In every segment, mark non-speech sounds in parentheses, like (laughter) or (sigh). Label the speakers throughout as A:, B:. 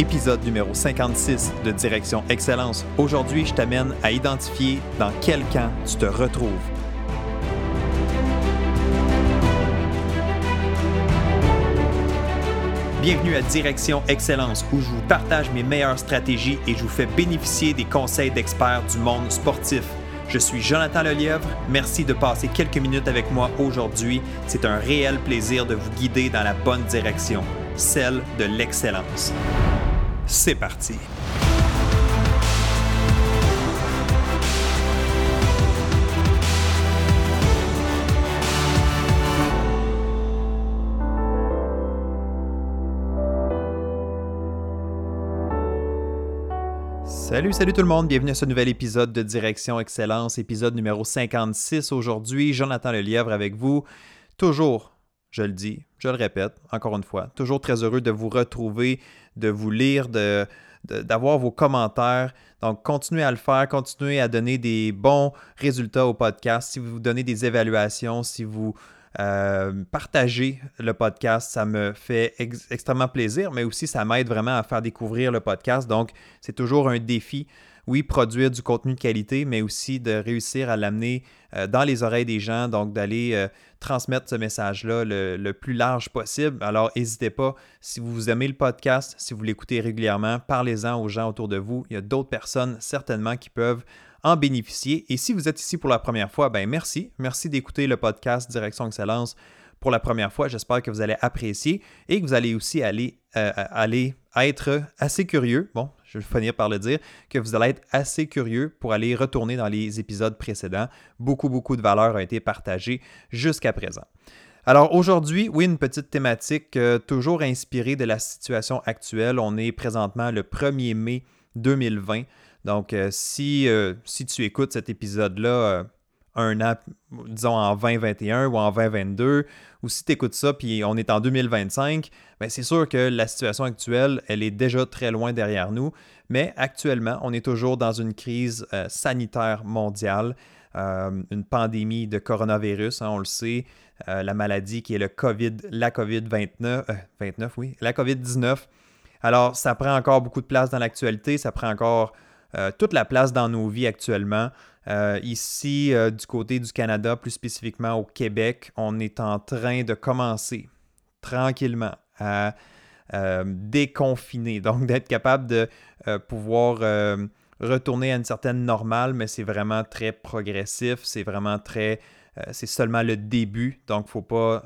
A: Épisode numéro 56 de Direction Excellence. Aujourd'hui, je t'amène à identifier dans quel camp tu te retrouves. Bienvenue à Direction Excellence où je vous partage mes meilleures stratégies et je vous fais bénéficier des conseils d'experts du monde sportif. Je suis Jonathan Lelièvre. Merci de passer quelques minutes avec moi aujourd'hui. C'est un réel plaisir de vous guider dans la bonne direction, celle de l'excellence. C'est parti. Salut, salut tout le monde, bienvenue à ce nouvel épisode de Direction Excellence, épisode numéro 56 aujourd'hui. Jonathan Lelièvre avec vous. Toujours, je le dis, je le répète encore une fois, toujours très heureux de vous retrouver, de vous lire, de, d'avoir vos commentaires. Donc, continuez à le faire, continuez à donner des bons résultats au podcast. Si vous donnez des évaluations, si vous euh, partagez le podcast, ça me fait extrêmement plaisir, mais aussi ça m'aide vraiment à faire découvrir le podcast. Donc, c'est toujours un défi oui, produire du contenu de qualité, mais aussi de réussir à l'amener euh, dans les oreilles des gens, donc d'aller euh, transmettre ce message-là le, plus large possible. Alors, n'hésitez pas, si vous aimez le podcast, si vous l'écoutez régulièrement, parlez-en aux gens autour de vous. Il y a d'autres personnes certainement qui peuvent en bénéficier. Et si vous êtes ici pour la première fois, ben merci. Merci d'écouter le podcast Direction Excellence pour la première fois. J'espère que vous allez apprécier et que vous allez aussi aller, euh, aller être assez curieux. Bon, je vais finir par le dire, que vous allez être assez curieux pour aller retourner dans les épisodes précédents. Beaucoup, beaucoup de valeur a été partagée jusqu'à présent. Alors aujourd'hui, oui, une petite thématique euh, toujours inspirée de la situation actuelle. On est présentement le 1er mai 2020. Donc euh, si, euh, si tu écoutes cet épisode-là un an, disons en 2021 ou en 2022, ou si tu écoutes ça puis on est en 2025, ben c'est sûr que la situation actuelle, elle est déjà très loin derrière nous, mais actuellement, on est toujours dans une crise euh, sanitaire mondiale, euh, une pandémie de coronavirus, hein, on le sait, euh, la maladie qui est le COVID, la COVID-29, 29, oui, la COVID-19. Alors, ça prend encore beaucoup de place dans l'actualité, ça prend encore toute la place dans nos vies actuellement. Euh, ici, euh, du côté du Canada, plus spécifiquement au Québec, on est en train de commencer tranquillement à euh, déconfiner, (laughs) donc d'être capable de pouvoir retourner à une certaine normale, mais c'est vraiment très progressif, c'est vraiment très... c'est seulement le début, donc faut pas,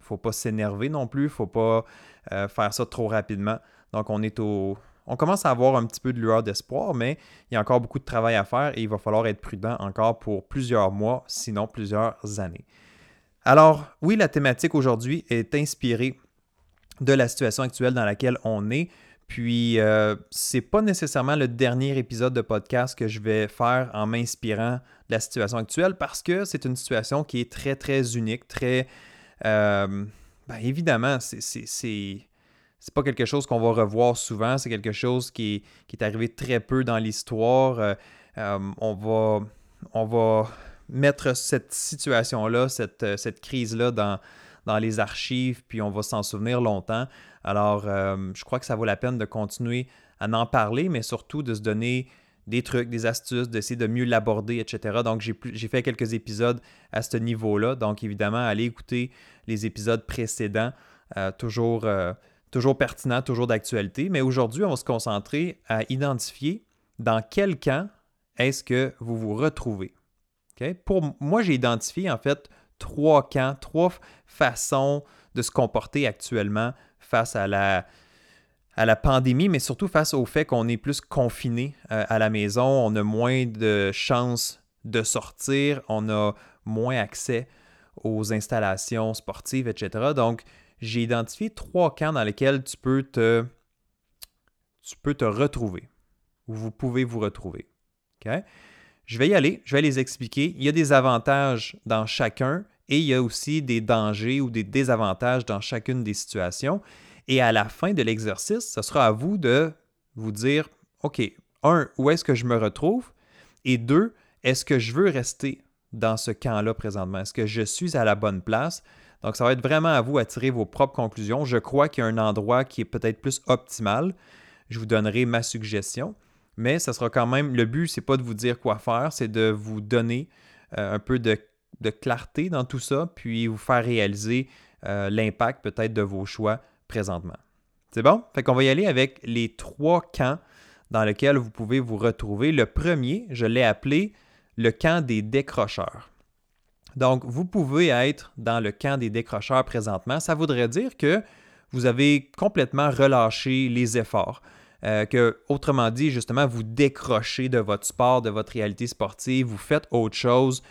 A: faut pas s'énerver non plus, faut pas faire ça trop rapidement. Donc on est au, on commence à avoir un petit peu de lueur d'espoir, mais il y a encore beaucoup de travail à faire et il va falloir être prudent encore pour plusieurs mois, sinon plusieurs années. Alors, oui, la thématique aujourd'hui est inspirée de la situation actuelle dans laquelle on est. Puis, euh, c'est pas nécessairement le dernier épisode de podcast que je vais faire en m'inspirant de la situation actuelle parce que c'est une situation qui est très, très unique, très. Euh, ben, évidemment, c'est c'est pas quelque chose qu'on va revoir souvent, c'est quelque chose qui est, arrivé très peu dans l'histoire. Euh, euh, on, va, on va mettre cette situation-là, cette, euh, cette crise-là dans, dans les archives, puis on va s'en souvenir longtemps. Alors, je crois que ça vaut la peine de continuer à en parler, mais surtout de se donner des trucs, des astuces, d'essayer de mieux l'aborder, etc. Donc, j'ai fait quelques épisodes à ce niveau-là. Donc, évidemment, allez écouter les épisodes précédents. toujours toujours pertinent, toujours d'actualité. Mais aujourd'hui, on va se concentrer à identifier dans quel camp est-ce que vous vous retrouvez. Pour moi, j'ai identifié en fait trois camps, trois façons de se comporter actuellement face à la, à la pandémie, mais surtout face au fait qu'on est plus confiné euh, à la maison, on a moins de chances de sortir, on a moins accès aux installations sportives, etc. Donc, j'ai identifié trois camps dans lesquels tu peux te, tu peux te retrouver, ou vous pouvez vous retrouver. Je vais y aller, je vais les expliquer. Il y a des avantages dans chacun et il y a aussi des dangers ou des désavantages dans chacune des situations. Et à la fin de l'exercice, ce sera à vous de vous dire, OK, un, où est-ce que je me retrouve? Et deux, est-ce que je veux rester dans ce camp-là présentement? Est-ce que je suis à la bonne place? Donc, ça va être vraiment à vous à tirer vos propres conclusions. Je crois qu'il y a un endroit qui est peut-être plus optimal. je vous donnerai ma suggestion. Mais ça sera quand même, le but, c'est pas de vous dire quoi faire, c'est de vous donner euh, un peu de, clarté dans tout ça, puis vous faire réaliser euh, l'impact peut-être de vos choix présentement. C'est bon? Fait qu'on va y aller avec les trois camps dans lesquels vous pouvez vous retrouver. Le premier, je l'ai appelé le camp des décrocheurs. Donc, vous pouvez être dans le camp des décrocheurs présentement. Ça voudrait dire que vous avez complètement relâché les efforts. Euh, que, autrement dit, justement, vous décrochez de votre sport, de votre réalité sportive, vous faites autre chose,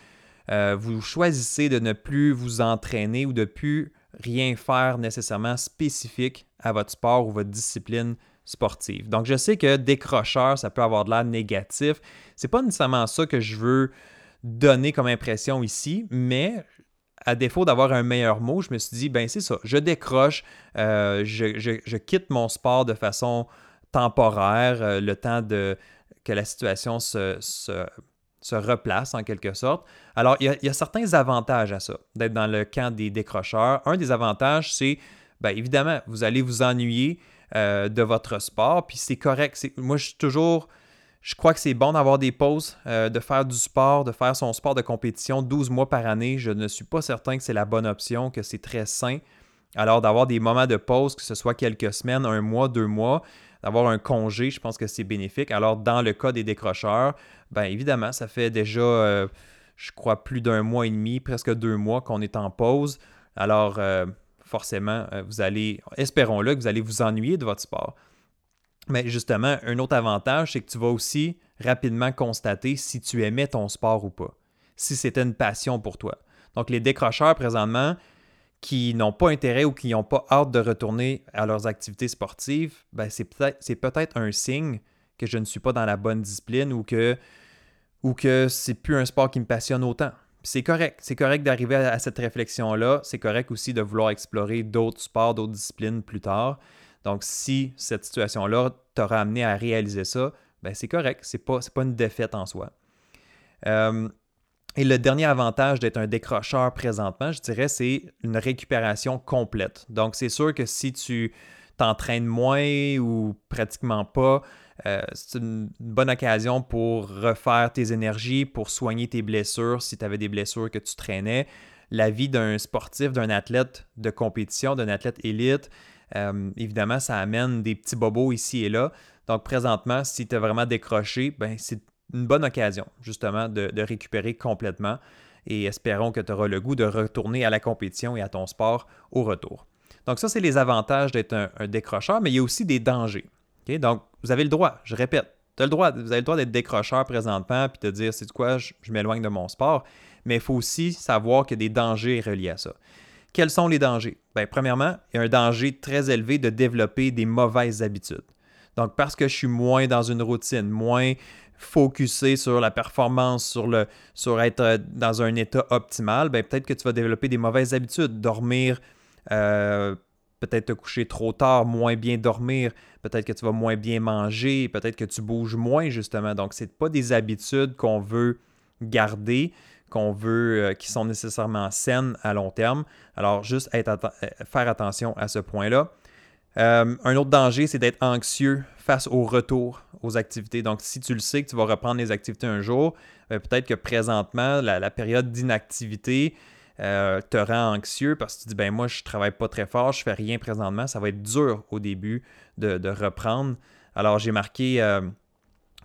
A: euh, vous choisissez de ne plus vous entraîner ou de plus rien faire nécessairement spécifique à votre sport ou votre discipline sportive. Donc, je sais que décrocheur, ça peut avoir de l'air négatif. C'est pas nécessairement ça que je veux donner comme impression ici, mais à défaut d'avoir un meilleur mot, je me suis dit, ben c'est ça, je décroche, euh, je, quitte mon sport de façon temporaire, euh, le temps de, que la situation se, se, replace en quelque sorte. Alors, il y, a, certains avantages à ça, d'être dans le camp des décrocheurs. Un des avantages, c'est, bien évidemment, vous allez vous ennuyer euh, de votre sport, puis c'est correct. Moi, je suis toujours je crois que c'est bon d'avoir des pauses, euh, de faire du sport, de faire son sport de compétition 12 mois par année. Je ne suis pas certain que c'est la bonne option, que c'est très sain. Alors d'avoir des moments de pause, que ce soit quelques semaines, un mois, deux mois, d'avoir un congé, je pense que c'est bénéfique. Alors dans le cas des décrocheurs, bien évidemment, ça fait déjà, euh, je crois, plus d'un mois et demi, presque deux mois qu'on est en pause. Alors euh, forcément, vous allez, espérons-le, que vous allez vous ennuyer de votre sport. Mais justement, un autre avantage, c'est que tu vas aussi rapidement constater si tu aimais ton sport ou pas, si c'était une passion pour toi. Donc, les décrocheurs présentement qui n'ont pas intérêt ou qui n'ont pas hâte de retourner à leurs activités sportives, ben c'est peut-être peut un signe que je ne suis pas dans la bonne discipline ou que, ou que c'est plus un sport qui me passionne autant. C'est correct, c'est correct d'arriver à cette réflexion-là. C'est correct aussi de vouloir explorer d'autres sports, d'autres disciplines plus tard. Donc, si cette situation-là t'aura amené à réaliser ça, ben c'est correct, c'est pas, pas une défaite en soi. Euh, et le dernier avantage d'être un décrocheur présentement, je dirais, c'est une récupération complète. Donc, c'est sûr que si tu t'entraînes moins ou pratiquement pas, euh, c'est une bonne occasion pour refaire tes énergies, pour soigner tes blessures si tu avais des blessures que tu traînais. La vie d'un sportif, d'un athlète de compétition, d'un athlète élite, euh, évidemment, ça amène des petits bobos ici et là. Donc, présentement, si tu as vraiment décroché, ben, c'est une bonne occasion, justement, de, récupérer complètement. Et espérons que tu auras le goût de retourner à la compétition et à ton sport au retour. Donc, ça, c'est les avantages d'être un, décrocheur, mais il y a aussi des dangers. Donc, vous avez le droit, je répète, le droit, vous avez le droit d'être décrocheur présentement puis de dire, c'est quoi, je, je m'éloigne de mon sport. Mais il faut aussi savoir qu'il y a des dangers reliés à ça. Quels sont les dangers? Bien, premièrement, il y a un danger très élevé de développer des mauvaises habitudes. Donc, parce que je suis moins dans une routine, moins focusé sur la performance, sur, le, sur être euh, dans un état optimal, bien, peut-être que tu vas développer des mauvaises habitudes, dormir, euh, peut-être te coucher trop tard, moins bien dormir, peut-être que tu vas moins bien manger, peut-être que tu bouges moins justement. Donc, ce pas des habitudes qu'on veut garder qu'on veut, euh, qui sont nécessairement saines à long terme. Alors, juste euh, faire attention à ce point-là. Euh, un autre danger, c'est d'être anxieux face au retour aux activités. Donc, si tu le sais que tu vas reprendre les activités un jour, peut-être que présentement, la, période d'inactivité te rend anxieux parce que tu dis, ben moi, je travaille pas très fort, je fais rien présentement, ça va être dur au début de reprendre. Alors, j'ai marqué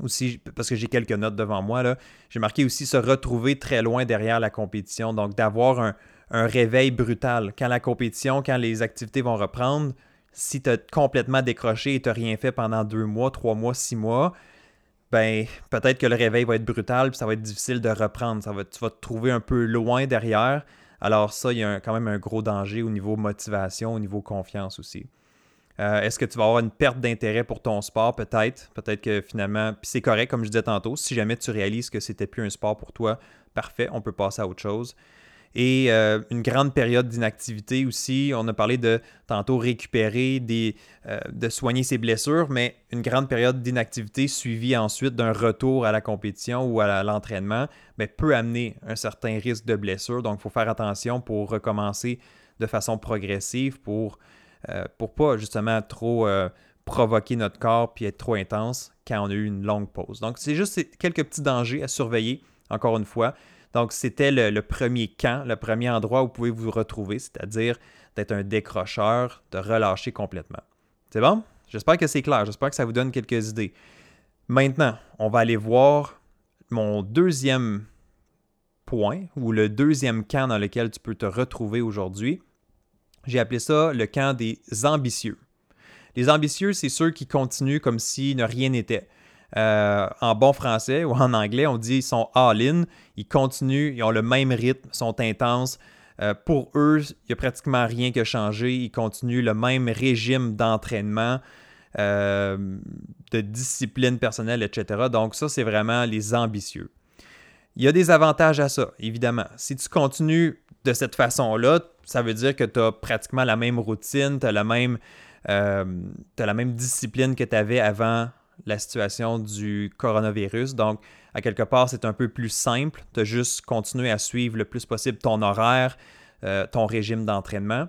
A: aussi, parce que j'ai quelques notes devant moi, j'ai marqué aussi se retrouver très loin derrière la compétition. Donc, d'avoir un, réveil brutal. Quand la compétition, quand les activités vont reprendre, si tu as complètement décroché et tu n'as rien fait pendant deux mois, trois mois, six mois, ben peut-être que le réveil va être brutal puis ça va être difficile de reprendre. Ça va, tu vas te trouver un peu loin derrière. Alors ça, il y a quand même un gros danger au niveau motivation, au niveau confiance aussi. Euh, est-ce que tu vas avoir une perte d'intérêt pour ton sport? Peut-être? Peut-être que finalement, puis c'est correct, comme je disais tantôt, si jamais tu réalises que c'était plus un sport pour toi, parfait, on peut passer à autre chose. Et euh, une grande période d'inactivité aussi. On a parlé de tantôt récupérer, euh, de soigner ses blessures, mais une grande période d'inactivité suivie ensuite d'un retour à la compétition ou à l'entraînement ben, peut amener un certain risque de blessure. Donc, il faut faire attention pour recommencer de façon progressive pour euh, pour pas justement trop euh, provoquer notre corps puis être trop intense quand on a eu une longue pause. Donc, c'est juste quelques petits dangers à surveiller, encore une fois. Donc, c'était le, premier camp, le premier endroit où vous pouvez vous retrouver, c'est-à-dire d'être un décrocheur, de relâcher complètement. C'est bon? J'espère que c'est clair. J'espère que ça vous donne quelques idées. Maintenant, on va aller voir mon deuxième point ou le deuxième camp dans lequel tu peux te retrouver aujourd'hui. J'ai appelé ça le camp des ambitieux. Les ambitieux, c'est ceux qui continuent comme si ne rien n'était. Euh, en bon français ou en anglais, on dit ils sont all-in, ils continuent, ils ont le même rythme, sont intenses. Euh, pour eux, il n'y a pratiquement rien qui a changé. Ils continuent le même régime d'entraînement, euh, de discipline personnelle, etc. Donc ça, c'est vraiment les ambitieux. Il y a des avantages à ça, évidemment. Si tu continues de cette façon-là, ça veut dire que tu as pratiquement la même routine, tu as, la même, as la même discipline que tu avais avant la situation du coronavirus. Donc, à quelque part, c'est un peu plus simple de juste continuer à suivre le plus possible ton horaire, euh, ton régime d'entraînement.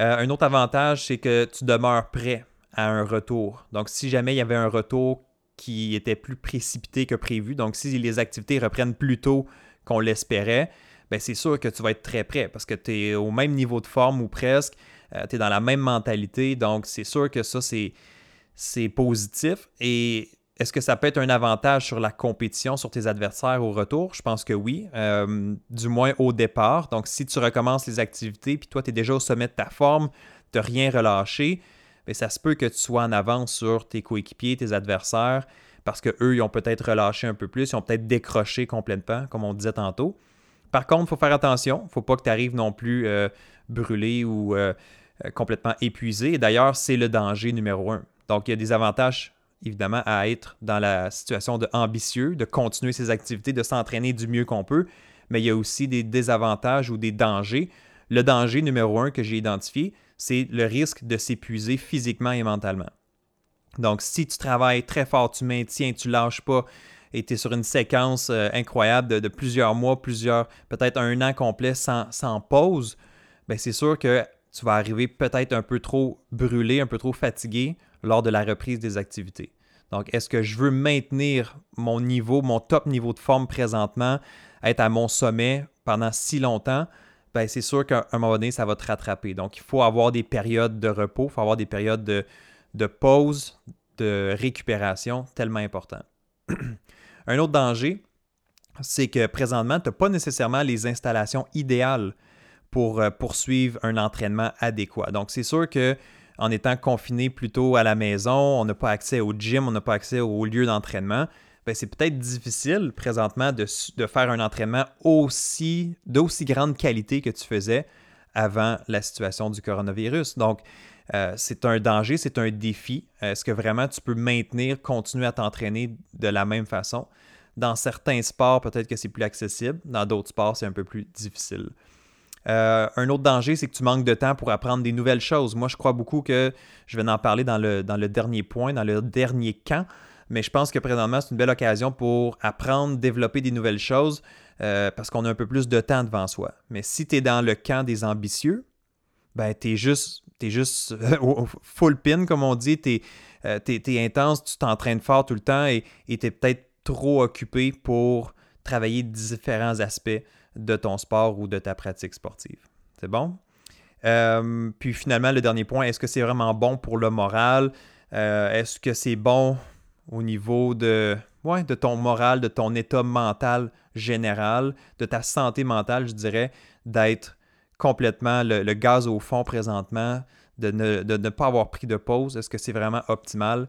A: Euh, un autre avantage, c'est que tu demeures prêt à un retour. Donc, si jamais il y avait un retour qui était plus précipité que prévu, donc si les activités reprennent plus tôt qu'on l'espérait, c'est sûr que tu vas être très prêt parce que tu es au même niveau de forme ou presque, euh, tu es dans la même mentalité, donc c'est sûr que ça, c'est positif. Et est-ce que ça peut être un avantage sur la compétition, sur tes adversaires au retour? Je pense que oui, euh, du moins au départ. Donc, si tu recommences les activités, puis toi, tu es déjà au sommet de ta forme, tu rien relâché, mais ça se peut que tu sois en avance sur tes coéquipiers, tes adversaires, parce qu'eux, ils ont peut-être relâché un peu plus, ils ont peut-être décroché complètement, comme on disait tantôt. Par contre, il faut faire attention. Il ne faut pas que tu arrives non plus euh, brûlé ou euh, complètement épuisé. D'ailleurs, c'est le danger numéro un. Donc, il y a des avantages, évidemment, à être dans la situation de ambitieux, de continuer ses activités, de s'entraîner du mieux qu'on peut, mais il y a aussi des désavantages ou des dangers. Le danger numéro un que j'ai identifié, c'est le risque de s'épuiser physiquement et mentalement. Donc, si tu travailles très fort, tu maintiens, tu lâches pas, et tu es sur une séquence euh, incroyable de, plusieurs mois, plusieurs, peut-être un an complet sans, pause, ben c'est sûr que tu vas arriver peut-être un peu trop brûlé, un peu trop fatigué lors de la reprise des activités. Donc, est-ce que je veux maintenir mon niveau, mon top niveau de forme présentement, être à mon sommet pendant si longtemps? Bien, c'est sûr qu'à un moment donné, ça va te rattraper. Donc, il faut avoir des périodes de repos, il faut avoir des périodes de, de pause, de récupération, tellement important. (clears throat) un autre danger, c'est que présentement, tu n'as pas nécessairement les installations idéales pour euh, poursuivre un entraînement adéquat. Donc, c'est sûr que en étant confiné plutôt à la maison, on n'a pas accès au gym, on n'a pas accès au lieu d'entraînement. Ben, c'est peut-être difficile présentement de, faire un entraînement aussi d'aussi grande qualité que tu faisais avant la situation du coronavirus. Donc, euh, c'est un danger, c'est un défi. Est-ce que vraiment tu peux maintenir, continuer à t'entraîner de la même façon? Dans certains sports, peut-être que c'est plus accessible. Dans d'autres sports, c'est un peu plus difficile. Euh, un autre danger, c'est que tu manques de temps pour apprendre des nouvelles choses. Moi, je crois beaucoup que je vais en parler dans le, dans le dernier point, dans le dernier camp, mais je pense que présentement, c'est une belle occasion pour apprendre, développer des nouvelles choses euh, parce qu'on a un peu plus de temps devant soi. Mais si tu es dans le camp des ambitieux, ben, tu es juste, es juste (laughs) full pin, comme on dit, tu es, es, intense, tu t'entraînes fort tout le temps et tu es peut-être trop occupé pour travailler différents aspects de ton sport ou de ta pratique sportive. C'est bon? Euh, puis finalement, le dernier point, est-ce que c'est vraiment bon pour le moral? Euh, est-ce que c'est bon au niveau de, ouais, de ton moral, de ton état mental général, de ta santé mentale, je dirais, d'être complètement le, gaz au fond présentement, de ne, pas avoir pris de pause? Est-ce que c'est vraiment optimal?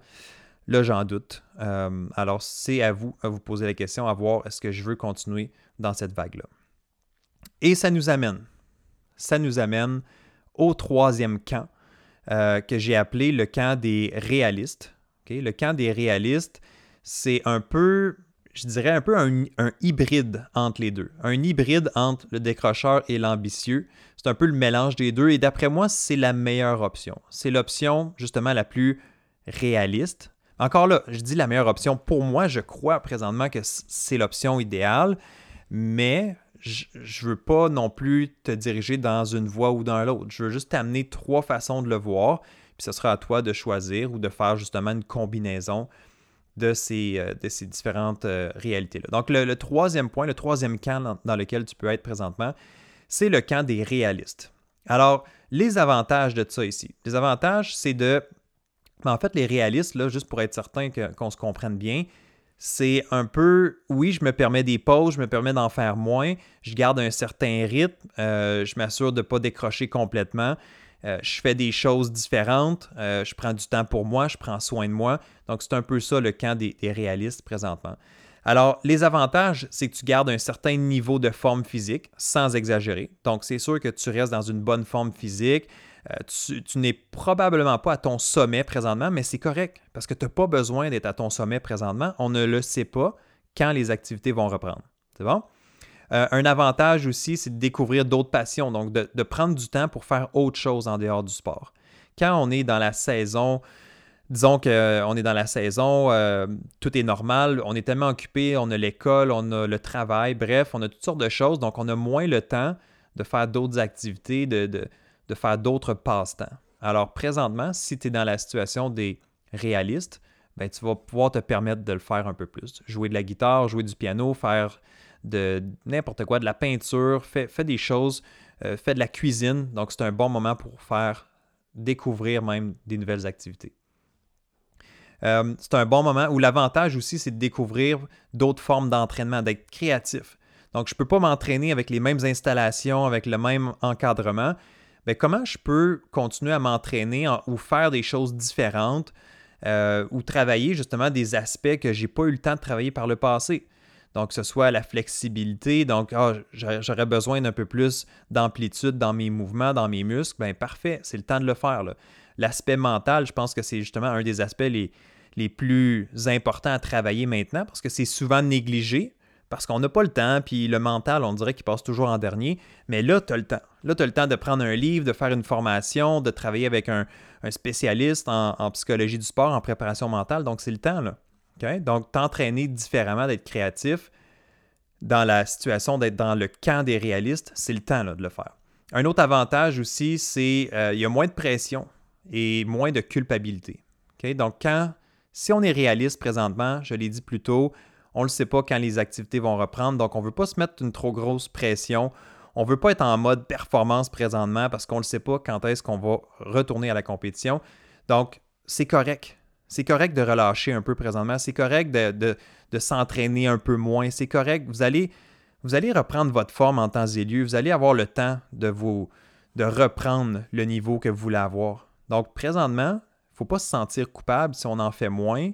A: Là, j'en doute. Euh, alors, c'est à vous à vous poser la question, à voir est-ce que je veux continuer dans cette vague-là. Et ça nous amène, ça nous amène au troisième camp euh, que j'ai appelé le camp des réalistes. Le camp des réalistes, c'est un peu, je dirais un peu un, hybride entre les deux. Un hybride entre le décrocheur et l'ambitieux. C'est un peu le mélange des deux et d'après moi, c'est la meilleure option. C'est l'option justement la plus réaliste. Encore là, je dis la meilleure option. Pour moi, je crois présentement que c'est l'option idéale, mais je ne veux pas non plus te diriger dans une voie ou dans l'autre. Je veux juste t'amener trois façons de le voir. Puis ce sera à toi de choisir ou de faire justement une combinaison de ces, euh, de ces différentes euh, réalités-là. Donc le, troisième point, le troisième camp dans, lequel tu peux être présentement, c'est le camp des réalistes. Alors, les avantages de ça ici. Les avantages, c'est de... En fait, les réalistes, là, juste pour être certain qu'on se comprenne bien, c'est un peu, oui, je me permets des pauses, je me permets d'en faire moins, je garde un certain rythme, euh, je m'assure de ne pas décrocher complètement, euh, je fais des choses différentes, euh, je prends du temps pour moi, je prends soin de moi. Donc, c'est un peu ça le camp des, réalistes présentement. Alors, les avantages, c'est que tu gardes un certain niveau de forme physique sans exagérer. Donc, c'est sûr que tu restes dans une bonne forme physique. Euh, tu, n'es probablement pas à ton sommet présentement, mais c'est correct parce que tu n'as pas besoin d'être à ton sommet présentement. On ne le sait pas quand les activités vont reprendre. C'est bon? Euh, un avantage aussi, c'est de découvrir d'autres passions, donc de, prendre du temps pour faire autre chose en dehors du sport. Quand on est dans la saison, disons qu'on euh, est dans la saison, tout est normal, on est tellement occupé, on a l'école, on a le travail, bref, on a toutes sortes de choses, donc on a moins le temps de faire d'autres activités, de, de faire d'autres passe-temps. Alors présentement, si tu es dans la situation des réalistes, ben, tu vas pouvoir te permettre de le faire un peu plus. Jouer de la guitare, jouer du piano, faire de n'importe quoi, de la peinture, fais, des choses, euh, fais de la cuisine. Donc c'est un bon moment pour faire découvrir même des nouvelles activités. Euh, c'est un bon moment où l'avantage aussi, c'est de découvrir d'autres formes d'entraînement, d'être créatif. Donc, je ne peux pas m'entraîner avec les mêmes installations, avec le même encadrement, ben, comment je peux continuer à m'entraîner ou faire des choses différentes euh, ou travailler justement des aspects que je n'ai pas eu le temps de travailler par le passé? Donc, que ce soit la flexibilité, donc ah, j'aurais besoin d'un peu plus d'amplitude dans mes mouvements, dans mes muscles, bien parfait, c'est le temps de le faire. L'aspect mental, je pense que c'est justement un des aspects les, les plus importants à travailler maintenant parce que c'est souvent négligé parce qu'on n'a pas le temps, puis le mental, on dirait qu'il passe toujours en dernier. Mais là, tu as le temps. Là, tu as le temps de prendre un livre, de faire une formation, de travailler avec un, spécialiste en, psychologie du sport, en préparation mentale. Donc, c'est le temps, là. Donc, t'entraîner différemment, d'être créatif dans la situation d'être dans le camp des réalistes, c'est le temps de le faire. Un autre avantage aussi, c'est qu'il euh, y a moins de pression et moins de culpabilité. Donc, quand, si on est réaliste présentement, je l'ai dit plus tôt, on ne sait pas quand les activités vont reprendre, donc on ne veut pas se mettre une trop grosse pression. On ne veut pas être en mode performance présentement parce qu'on ne sait pas quand est-ce qu'on va retourner à la compétition. Donc, c'est correct. C'est correct de relâcher un peu présentement. C'est correct de, s'entraîner un peu moins. C'est correct. Vous allez, vous allez reprendre votre forme en temps et lieu. Vous allez avoir le temps de, vous, de reprendre le niveau que vous voulez avoir. Donc, présentement, il ne faut pas se sentir coupable si on en fait moins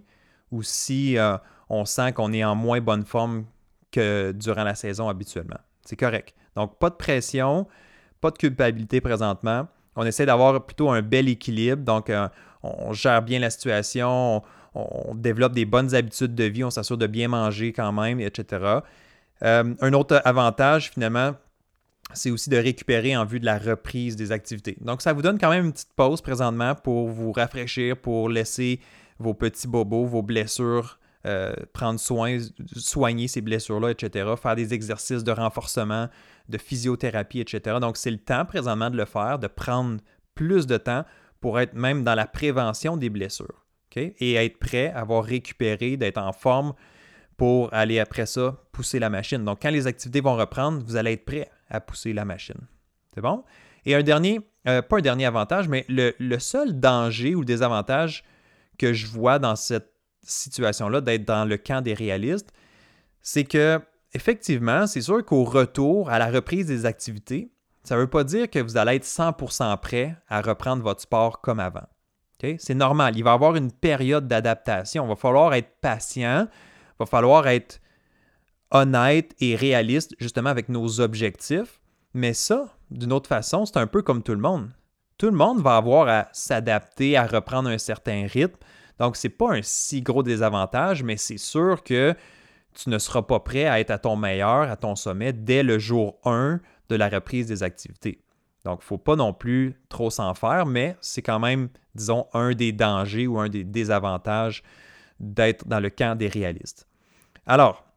A: ou si euh, on sent qu'on est en moins bonne forme que durant la saison habituellement. C'est correct. Donc, pas de pression, pas de culpabilité présentement. On essaie d'avoir plutôt un bel équilibre. Donc, euh, on gère bien la situation, on, développe des bonnes habitudes de vie, on s'assure de bien manger quand même, etc. Euh, un autre avantage, finalement, c'est aussi de récupérer en vue de la reprise des activités. Donc, ça vous donne quand même une petite pause présentement pour vous rafraîchir, pour laisser vos petits bobos, vos blessures euh, prendre soin, soigner ces blessures-là, etc., faire des exercices de renforcement, de physiothérapie, etc. Donc, c'est le temps présentement de le faire, de prendre plus de temps pour être même dans la prévention des blessures. Et être prêt, à avoir récupéré, d'être en forme pour aller après ça pousser la machine. Donc, quand les activités vont reprendre, vous allez être prêt à pousser la machine. C'est bon? Et un dernier, euh, pas un dernier avantage, mais le, le, seul danger ou désavantage que je vois dans cette situation-là d'être dans le camp des réalistes, c'est que effectivement, c'est sûr qu'au retour, à la reprise des activités, ça ne veut pas dire que vous allez être 100% prêt à reprendre votre sport comme avant. C'est normal. Il va y avoir une période d'adaptation. Il va falloir être patient. Il va falloir être honnête et réaliste justement avec nos objectifs. Mais ça, d'une autre façon, c'est un peu comme tout le monde. Tout le monde va avoir à s'adapter, à reprendre un certain rythme. Donc, ce n'est pas un si gros désavantage, mais c'est sûr que tu ne seras pas prêt à être à ton meilleur, à ton sommet, dès le jour 1 de la reprise des activités. Donc, il ne faut pas non plus trop s'en faire, mais c'est quand même, disons, un des dangers ou un des désavantages d'être dans le camp des réalistes. Alors,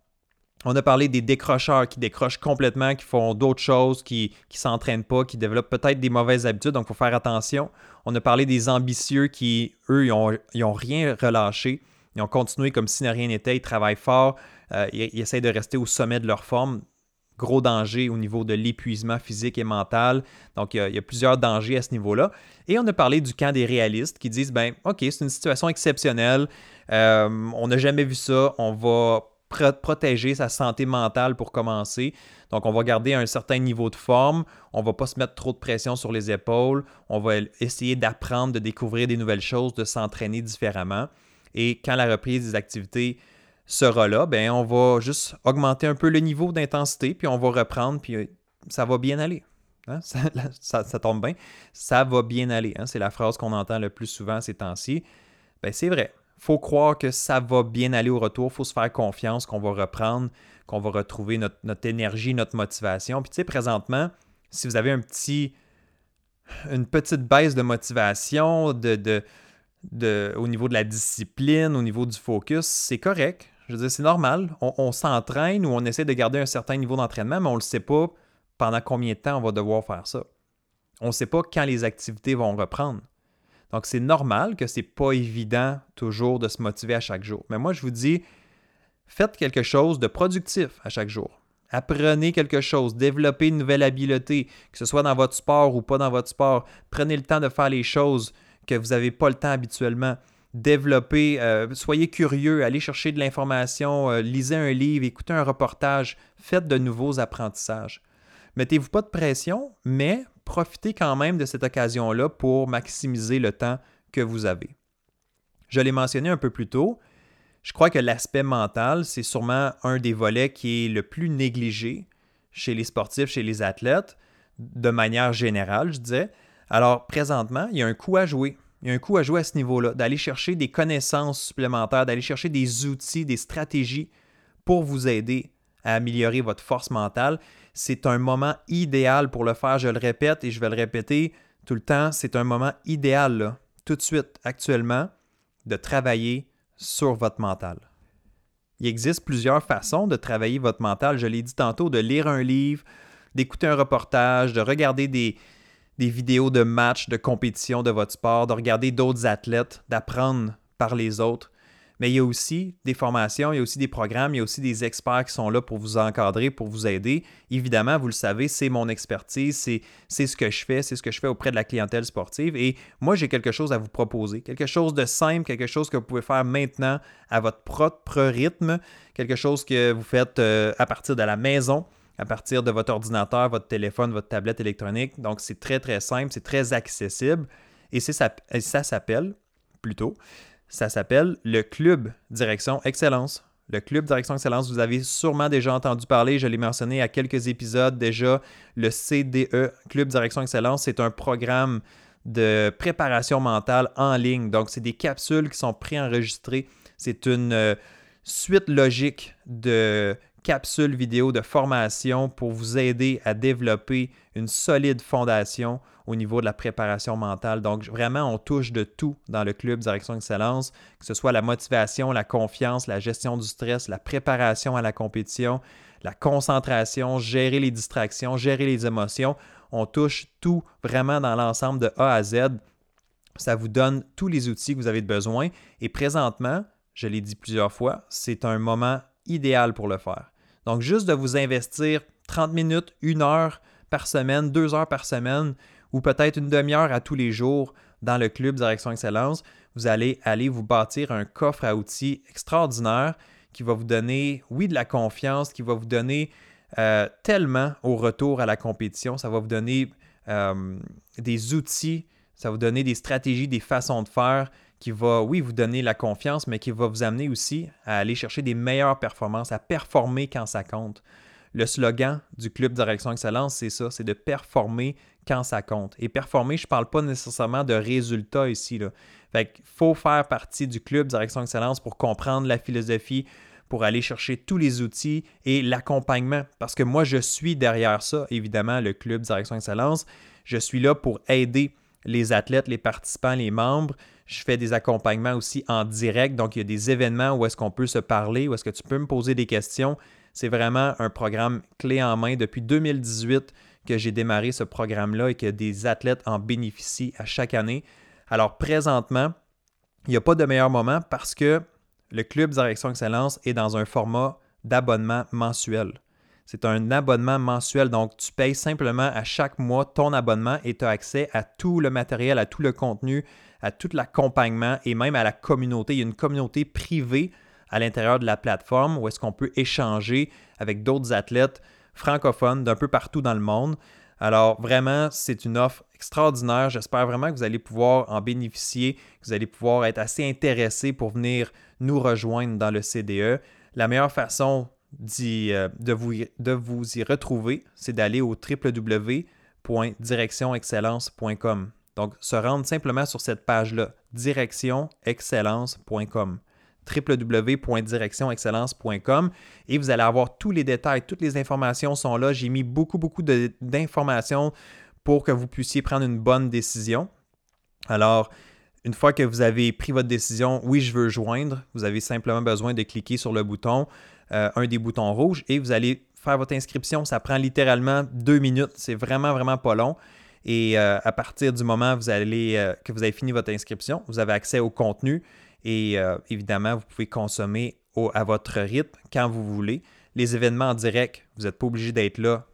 A: On a parlé des décrocheurs qui décrochent complètement, qui font d'autres choses, qui ne s'entraînent pas, qui développent peut-être des mauvaises habitudes, donc il faut faire attention. On a parlé des ambitieux qui, eux, ils n'ont rien relâché. Ils ont continué comme si rien n'était, ils travaillent fort, euh, ils, ils, essayent de rester au sommet de leur forme gros danger au niveau de l'épuisement physique et mental. Donc, il y, a, plusieurs dangers à ce niveau-là. Et on a parlé du camp des réalistes qui disent, ben, OK, c'est une situation exceptionnelle, euh, on n'a jamais vu ça, on va protéger sa santé mentale pour commencer. Donc, on va garder un certain niveau de forme, on ne va pas se mettre trop de pression sur les épaules, on va essayer d'apprendre, de découvrir des nouvelles choses, de s'entraîner différemment. Et quand la reprise des activités sera là, ben on va juste augmenter un peu le niveau d'intensité, puis on va reprendre, puis euh, ça va bien aller. Hein? (laughs) Ça, tombe bien. Ça va bien aller. Hein? C'est la phrase qu'on entend le plus souvent ces temps-ci. Ben, c'est vrai. faut croire que ça va bien aller au retour. Il faut se faire confiance qu'on va reprendre, qu'on va retrouver notre, énergie, notre motivation. Puis tu sais, présentement, si vous avez une petite baisse de motivation, de, au niveau de la discipline, au niveau du focus, c'est correct. Je veux dire, c'est normal. On, s'entraîne ou on essaie de garder un certain niveau d'entraînement, mais on ne le sait pas pendant combien de temps on va devoir faire ça. On ne sait pas quand les activités vont reprendre. Donc, c'est normal que ce n'est pas évident toujours de se motiver à chaque jour. Mais moi, je vous dis, faites quelque chose de productif à chaque jour. Apprenez quelque chose, développez une nouvelle habileté, que ce soit dans votre sport ou pas dans votre sport. Prenez le temps de faire les choses que vous n'avez pas le temps habituellement développer, euh, soyez curieux, allez chercher de l'information, euh, lisez un livre, écoutez un reportage, faites de nouveaux apprentissages. Mettez-vous pas de pression, mais profitez quand même de cette occasion-là pour maximiser le temps que vous avez. Je l'ai mentionné un peu plus tôt, je crois que l'aspect mental, c'est sûrement un des volets qui est le plus négligé chez les sportifs, chez les athlètes, de manière générale, je disais. Alors, présentement, il y a un coup à jouer. Il y a un coup à jouer à ce niveau-là, d'aller chercher des connaissances supplémentaires, d'aller chercher des outils, des stratégies pour vous aider à améliorer votre force mentale. C'est un moment idéal pour le faire, je le répète et je vais le répéter tout le temps, c'est un moment idéal, tout de suite, actuellement, de travailler sur votre mental. Il existe plusieurs façons de travailler votre mental. Je l'ai dit tantôt, de lire un livre, d'écouter un reportage, de regarder des, des vidéos de matchs, de compétition de votre sport, de regarder d'autres athlètes, d'apprendre par les autres. Mais il y a aussi des formations, il y a aussi des programmes, il y a aussi des experts qui sont là pour vous encadrer, pour vous aider. Évidemment, vous le savez, c'est mon expertise, c'est ce que je fais, c'est ce que je fais auprès de la clientèle sportive. Et moi, j'ai quelque chose à vous proposer, quelque chose de simple, quelque chose que vous pouvez faire maintenant à votre propre rythme, quelque chose que vous faites euh, à partir de la maison à partir de votre ordinateur, votre téléphone, votre tablette électronique. Donc, c'est très, très simple, c'est très accessible. Et, ça, ça s'appelle, plutôt, ça s'appelle le Club Direction Excellence. Le Club Direction Excellence, vous avez sûrement déjà entendu parler, je l'ai mentionné à quelques épisodes déjà, le CDE, Club Direction Excellence, c'est un programme de préparation mentale en ligne. Donc, c'est des capsules qui sont préenregistrées. C'est une euh, suite logique de capsule vidéo de formation pour vous aider à développer une solide fondation au niveau de la préparation mentale. Donc, vraiment, on touche de tout dans le club Direction Excellence, que ce soit la motivation, la confiance, la gestion du stress, la préparation à la compétition, la concentration, gérer les distractions, gérer les émotions. On touche tout vraiment dans l'ensemble de A à Z. Ça vous donne tous les outils que vous avez besoin. Et présentement, je l'ai dit plusieurs fois, c'est un moment idéal pour le faire. Donc, juste de vous investir 30 minutes, une heure par semaine, deux heures par semaine, ou peut-être une demi-heure à tous les jours dans le club Direction Excellence, vous allez aller vous bâtir un coffre à outils extraordinaire qui va vous donner, oui, de la confiance, qui va vous donner euh, tellement au retour à la compétition. Ça va vous donner euh, des outils, ça va vous donner des stratégies, des façons de faire qui va, oui, vous donner la confiance, mais qui va vous amener aussi à aller chercher des meilleures performances, à performer quand ça compte. Le slogan du Club Direction Excellence, c'est ça, c'est de performer quand ça compte. Et performer, je ne parle pas nécessairement de résultats ici. Là. Fait qu'il faut faire partie du Club Direction Excellence pour comprendre la philosophie, pour aller chercher tous les outils et l'accompagnement. Parce que moi, je suis derrière ça, évidemment, le Club Direction Excellence. Je suis là pour aider les athlètes, les participants, les membres. Je fais des accompagnements aussi en direct. Donc, il y a des événements où est-ce qu'on peut se parler, où est-ce que tu peux me poser des questions C'est vraiment un programme clé en main. Depuis 2018 que j'ai démarré ce programme-là et que des athlètes en bénéficient à chaque année. Alors présentement, il n'y a pas de meilleur moment parce que le Club Direction Excellence est dans un format d'abonnement mensuel. C'est un abonnement mensuel, donc tu payes simplement à chaque mois ton abonnement et tu as accès à tout le matériel, à tout le contenu, à tout l'accompagnement et même à la communauté. Il y a une communauté privée à l'intérieur de la plateforme où est-ce qu'on peut échanger avec d'autres athlètes francophones d'un peu partout dans le monde. Alors vraiment, c'est une offre extraordinaire. J'espère vraiment que vous allez pouvoir en bénéficier, que vous allez pouvoir être assez intéressé pour venir nous rejoindre dans le CDE. La meilleure façon euh, de, vous, de vous y retrouver, c'est d'aller au www.directionexcellence.com. Donc, se rendre simplement sur cette page-là, directionexcellence.com www.directionexcellence.com et vous allez avoir tous les détails, toutes les informations sont là. J'ai mis beaucoup, beaucoup d'informations pour que vous puissiez prendre une bonne décision. Alors, une fois que vous avez pris votre décision, oui, je veux joindre, vous avez simplement besoin de cliquer sur le bouton, euh, un des boutons rouges, et vous allez faire votre inscription. Ça prend littéralement deux minutes. C'est vraiment, vraiment pas long. Et euh, à partir du moment euh, que vous avez fini votre inscription, vous avez accès au contenu. Et évidemment, vous pouvez consommer à votre rythme quand vous voulez. Les événements en direct, vous n'êtes pas obligé d'être là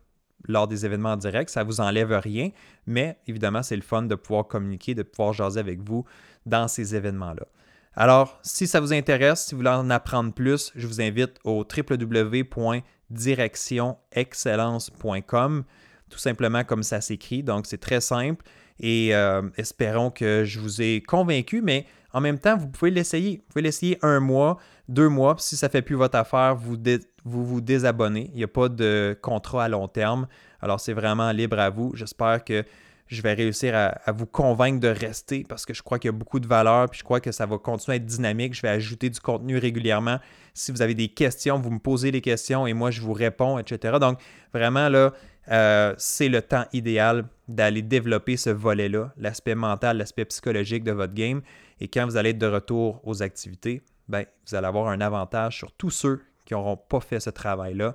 A: lors des événements en direct. Ça ne vous enlève rien, mais évidemment, c'est le fun de pouvoir communiquer, de pouvoir jaser avec vous dans ces événements-là. Alors, si ça vous intéresse, si vous voulez en apprendre plus, je vous invite au www.directionexcellence.com, tout simplement comme ça s'écrit. Donc, c'est très simple et euh, espérons que je vous ai convaincu, mais en même temps, vous pouvez l'essayer. Vous pouvez l'essayer un mois, deux mois. Si ça ne fait plus votre affaire, vous, vous vous désabonnez. Il n'y a pas de contrat à long terme. Alors, c'est vraiment libre à vous. J'espère que je vais réussir à, vous convaincre de rester parce que je crois qu'il y a beaucoup de valeur, puis je crois que ça va continuer à être dynamique. Je vais ajouter du contenu régulièrement. Si vous avez des questions, vous me posez les questions et moi je vous réponds, etc. Donc vraiment là, euh, c'est le temps idéal d'aller développer ce volet-là, l'aspect mental, l'aspect psychologique de votre game. Et quand vous allez être de retour aux activités, ben, vous allez avoir un avantage sur tous ceux qui n'auront pas fait ce travail-là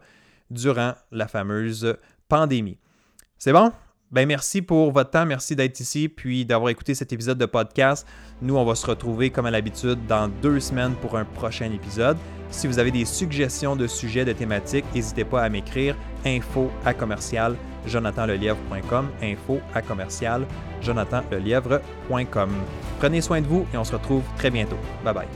A: durant la fameuse pandémie. C'est bon? Ben merci pour votre temps, merci d'être ici, puis d'avoir écouté cet épisode de podcast. Nous, on va se retrouver comme à l'habitude dans deux semaines pour un prochain épisode. Si vous avez des suggestions de sujets, de thématiques, n'hésitez pas à m'écrire info à commercial jonathanlelièvre.com info à commercial jonathanlelièvre.com. Prenez soin de vous et on se retrouve très bientôt. Bye bye.